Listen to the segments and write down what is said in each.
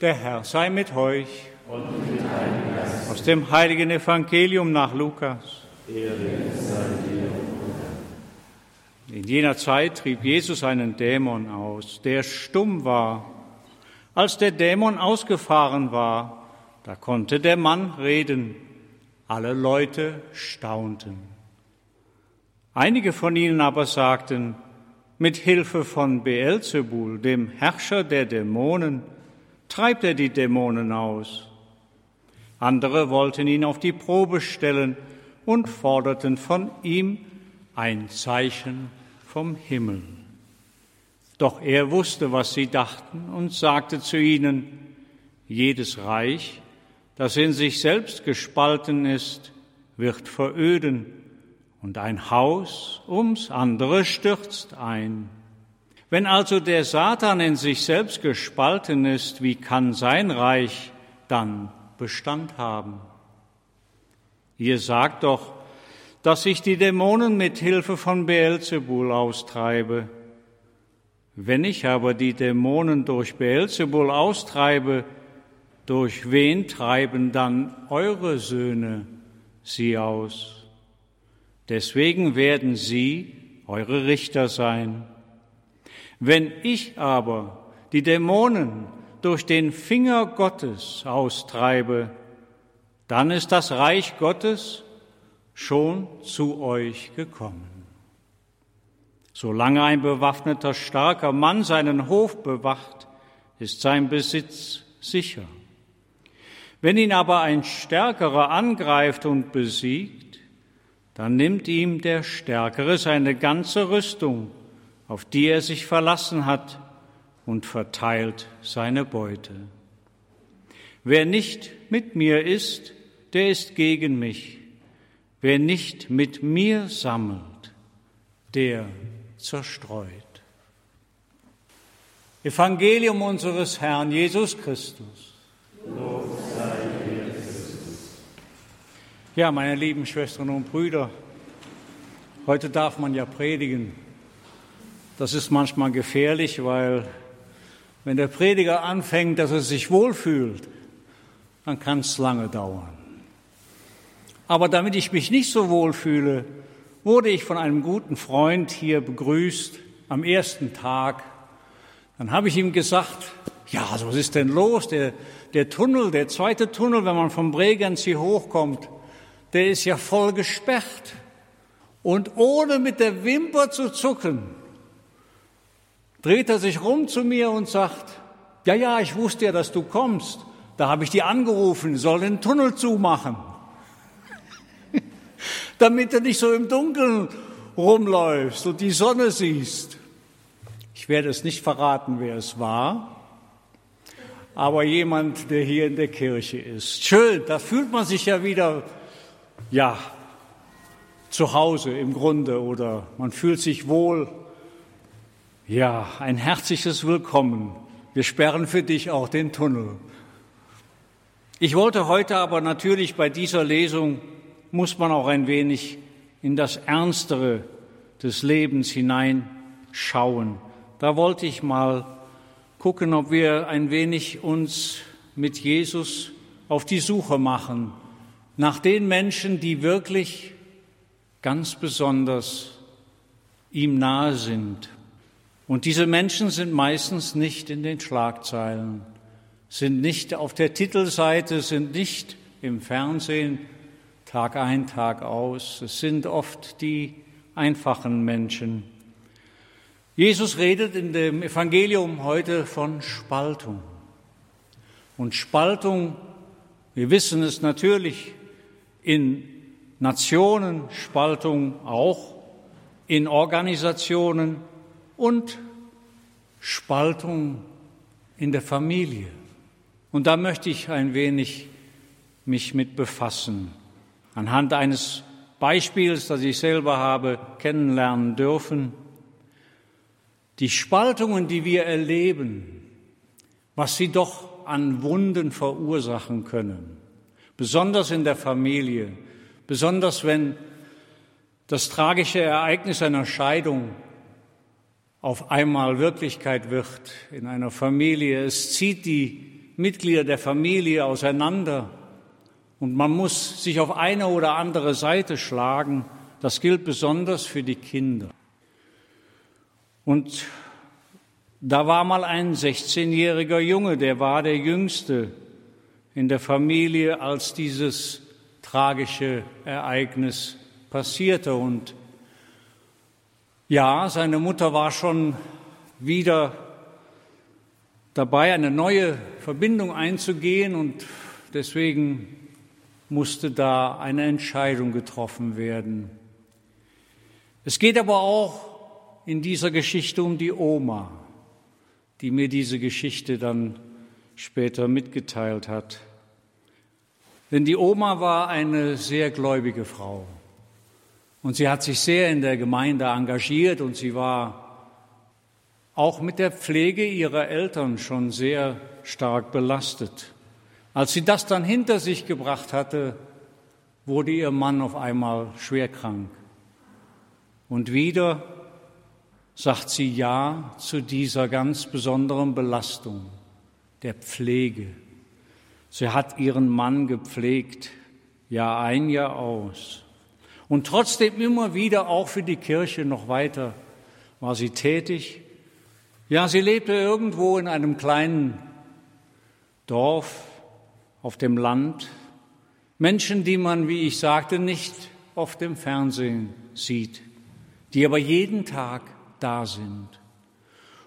Der Herr sei mit euch. Und mit Aus dem heiligen Evangelium nach Lukas. In jener Zeit trieb Jesus einen Dämon aus, der stumm war. Als der Dämon ausgefahren war, da konnte der Mann reden. Alle Leute staunten. Einige von ihnen aber sagten, mit Hilfe von Beelzebul, dem Herrscher der Dämonen, treibt er die Dämonen aus. Andere wollten ihn auf die Probe stellen und forderten von ihm ein Zeichen vom Himmel. Doch er wusste, was sie dachten und sagte zu ihnen, jedes Reich, das in sich selbst gespalten ist, wird veröden und ein Haus ums andere stürzt ein. Wenn also der Satan in sich selbst gespalten ist, wie kann sein Reich dann Bestand haben? Ihr sagt doch, dass ich die Dämonen mit Hilfe von Beelzebul austreibe. Wenn ich aber die Dämonen durch Beelzebul austreibe, durch wen treiben dann eure Söhne sie aus? Deswegen werden sie eure Richter sein. Wenn ich aber die Dämonen durch den Finger Gottes austreibe, dann ist das Reich Gottes schon zu euch gekommen. Solange ein bewaffneter, starker Mann seinen Hof bewacht, ist sein Besitz sicher. Wenn ihn aber ein Stärkerer angreift und besiegt, dann nimmt ihm der Stärkere seine ganze Rüstung auf die er sich verlassen hat, und verteilt seine Beute. Wer nicht mit mir ist, der ist gegen mich. Wer nicht mit mir sammelt, der zerstreut. Evangelium unseres Herrn Jesus Christus. Ja, meine lieben Schwestern und Brüder, heute darf man ja predigen. Das ist manchmal gefährlich, weil wenn der Prediger anfängt, dass er sich wohlfühlt, dann kann es lange dauern. Aber damit ich mich nicht so wohlfühle, wurde ich von einem guten Freund hier begrüßt am ersten Tag. Dann habe ich ihm gesagt, ja, also was ist denn los? Der, der Tunnel, der zweite Tunnel, wenn man vom Bregenz hier hochkommt, der ist ja voll gesperrt. Und ohne mit der Wimper zu zucken, dreht er sich rum zu mir und sagt, ja, ja, ich wusste ja, dass du kommst. Da habe ich die angerufen, soll den Tunnel zumachen. Damit du nicht so im Dunkeln rumläufst und die Sonne siehst. Ich werde es nicht verraten, wer es war, aber jemand, der hier in der Kirche ist. Schön, da fühlt man sich ja wieder, ja, zu Hause im Grunde oder man fühlt sich wohl ja, ein herzliches Willkommen. Wir sperren für dich auch den Tunnel. Ich wollte heute aber natürlich bei dieser Lesung, muss man auch ein wenig in das Ernstere des Lebens hineinschauen. Da wollte ich mal gucken, ob wir ein wenig uns mit Jesus auf die Suche machen nach den Menschen, die wirklich ganz besonders ihm nahe sind. Und diese Menschen sind meistens nicht in den Schlagzeilen, sind nicht auf der Titelseite, sind nicht im Fernsehen Tag ein, Tag aus. Es sind oft die einfachen Menschen. Jesus redet in dem Evangelium heute von Spaltung. Und Spaltung, wir wissen es natürlich, in Nationen, Spaltung auch in Organisationen, und Spaltung in der Familie. Und da möchte ich ein wenig mich mit befassen. Anhand eines Beispiels, das ich selber habe kennenlernen dürfen. Die Spaltungen, die wir erleben, was sie doch an Wunden verursachen können, besonders in der Familie, besonders wenn das tragische Ereignis einer Scheidung auf einmal Wirklichkeit wird in einer Familie. Es zieht die Mitglieder der Familie auseinander und man muss sich auf eine oder andere Seite schlagen. Das gilt besonders für die Kinder. Und da war mal ein 16-jähriger Junge, der war der jüngste in der Familie, als dieses tragische Ereignis passierte. Und ja, seine Mutter war schon wieder dabei, eine neue Verbindung einzugehen und deswegen musste da eine Entscheidung getroffen werden. Es geht aber auch in dieser Geschichte um die Oma, die mir diese Geschichte dann später mitgeteilt hat. Denn die Oma war eine sehr gläubige Frau und sie hat sich sehr in der Gemeinde engagiert und sie war auch mit der Pflege ihrer Eltern schon sehr stark belastet. Als sie das dann hinter sich gebracht hatte, wurde ihr Mann auf einmal schwer krank. Und wieder sagt sie Ja zu dieser ganz besonderen Belastung der Pflege. Sie hat ihren Mann gepflegt, Jahr ein, Jahr aus. Und trotzdem immer wieder auch für die Kirche noch weiter war sie tätig ja, sie lebte irgendwo in einem kleinen Dorf auf dem Land. Menschen, die man, wie ich sagte, nicht oft im Fernsehen sieht, die aber jeden Tag da sind.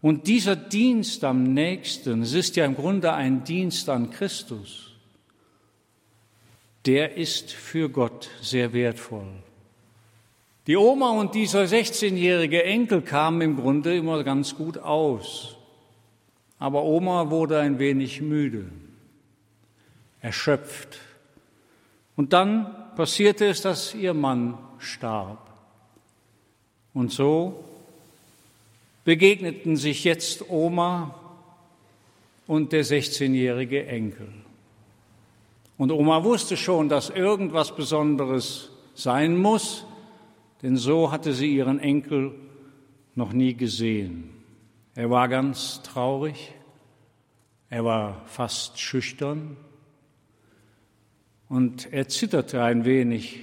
Und dieser Dienst am nächsten, es ist ja im Grunde ein Dienst an Christus, der ist für Gott sehr wertvoll. Die Oma und dieser 16-jährige Enkel kamen im Grunde immer ganz gut aus. Aber Oma wurde ein wenig müde, erschöpft. Und dann passierte es, dass ihr Mann starb. Und so begegneten sich jetzt Oma und der 16-jährige Enkel. Und Oma wusste schon, dass irgendwas Besonderes sein muss, denn so hatte sie ihren Enkel noch nie gesehen. Er war ganz traurig, er war fast schüchtern und er zitterte ein wenig,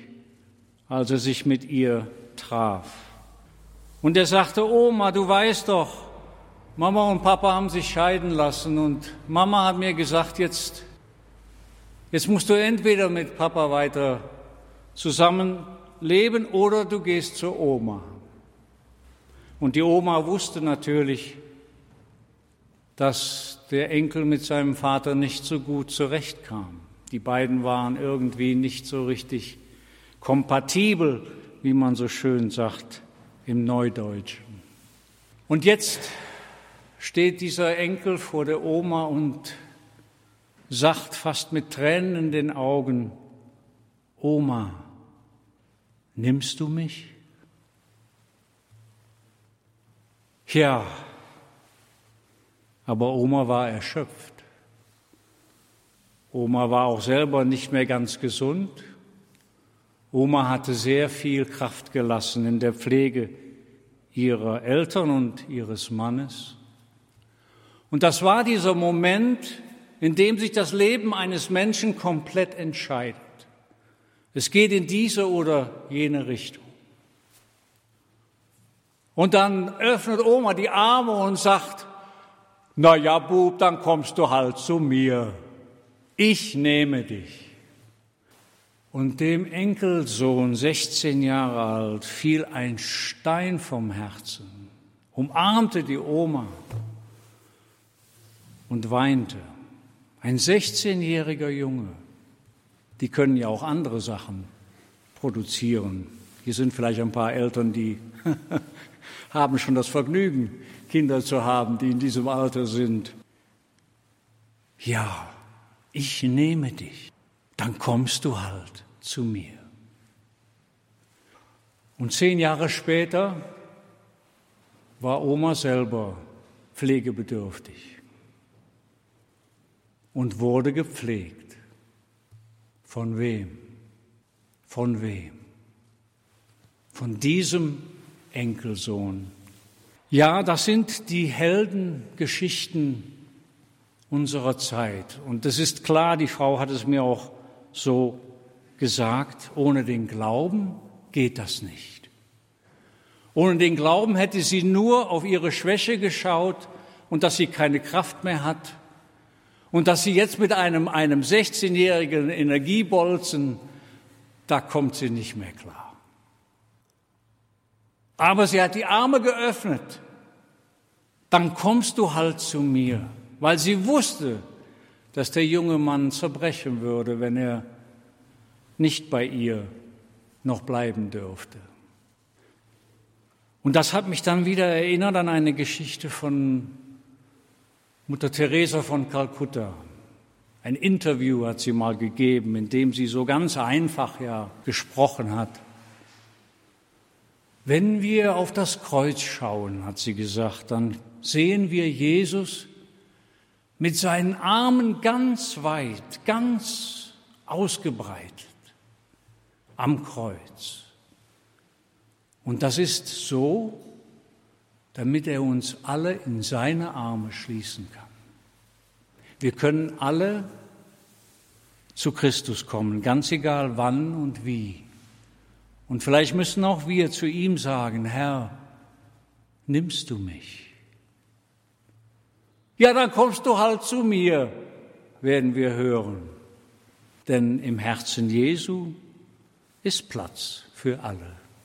als er sich mit ihr traf. Und er sagte, Oma, du weißt doch, Mama und Papa haben sich scheiden lassen und Mama hat mir gesagt, jetzt, jetzt musst du entweder mit Papa weiter zusammen leben oder du gehst zur Oma. Und die Oma wusste natürlich, dass der Enkel mit seinem Vater nicht so gut zurechtkam. Die beiden waren irgendwie nicht so richtig kompatibel, wie man so schön sagt im Neudeutschen. Und jetzt steht dieser Enkel vor der Oma und sagt fast mit Tränen in den Augen, Oma, Nimmst du mich? Ja, aber Oma war erschöpft. Oma war auch selber nicht mehr ganz gesund. Oma hatte sehr viel Kraft gelassen in der Pflege ihrer Eltern und ihres Mannes. Und das war dieser Moment, in dem sich das Leben eines Menschen komplett entscheidet. Es geht in diese oder jene Richtung. Und dann öffnet Oma die Arme und sagt, na ja, Bub, dann kommst du halt zu mir. Ich nehme dich. Und dem Enkelsohn, 16 Jahre alt, fiel ein Stein vom Herzen, umarmte die Oma und weinte. Ein 16-jähriger Junge die können ja auch andere Sachen produzieren. Hier sind vielleicht ein paar Eltern, die haben schon das Vergnügen, Kinder zu haben, die in diesem Alter sind. Ja, ich nehme dich, dann kommst du halt zu mir. Und zehn Jahre später war Oma selber pflegebedürftig und wurde gepflegt. Von wem? Von wem? Von diesem Enkelsohn. Ja, das sind die Heldengeschichten unserer Zeit. Und das ist klar, die Frau hat es mir auch so gesagt, ohne den Glauben geht das nicht. Ohne den Glauben hätte sie nur auf ihre Schwäche geschaut und dass sie keine Kraft mehr hat und dass sie jetzt mit einem, einem 16-jährigen Energiebolzen, da kommt sie nicht mehr klar. Aber sie hat die Arme geöffnet. Dann kommst du halt zu mir, weil sie wusste, dass der junge Mann zerbrechen würde, wenn er nicht bei ihr noch bleiben dürfte. Und das hat mich dann wieder erinnert an eine Geschichte von Mutter Teresa von Kalkutta. Ein Interview hat sie mal gegeben, in dem sie so ganz einfach ja gesprochen hat. Wenn wir auf das Kreuz schauen, hat sie gesagt, dann sehen wir Jesus mit seinen Armen ganz weit, ganz ausgebreitet am Kreuz. Und das ist so, damit er uns alle in seine Arme schließen kann. Wir können alle zu Christus kommen, ganz egal wann und wie. Und vielleicht müssen auch wir zu ihm sagen, Herr, nimmst du mich? Ja, dann kommst du halt zu mir, werden wir hören. Denn im Herzen Jesu ist Platz für alle.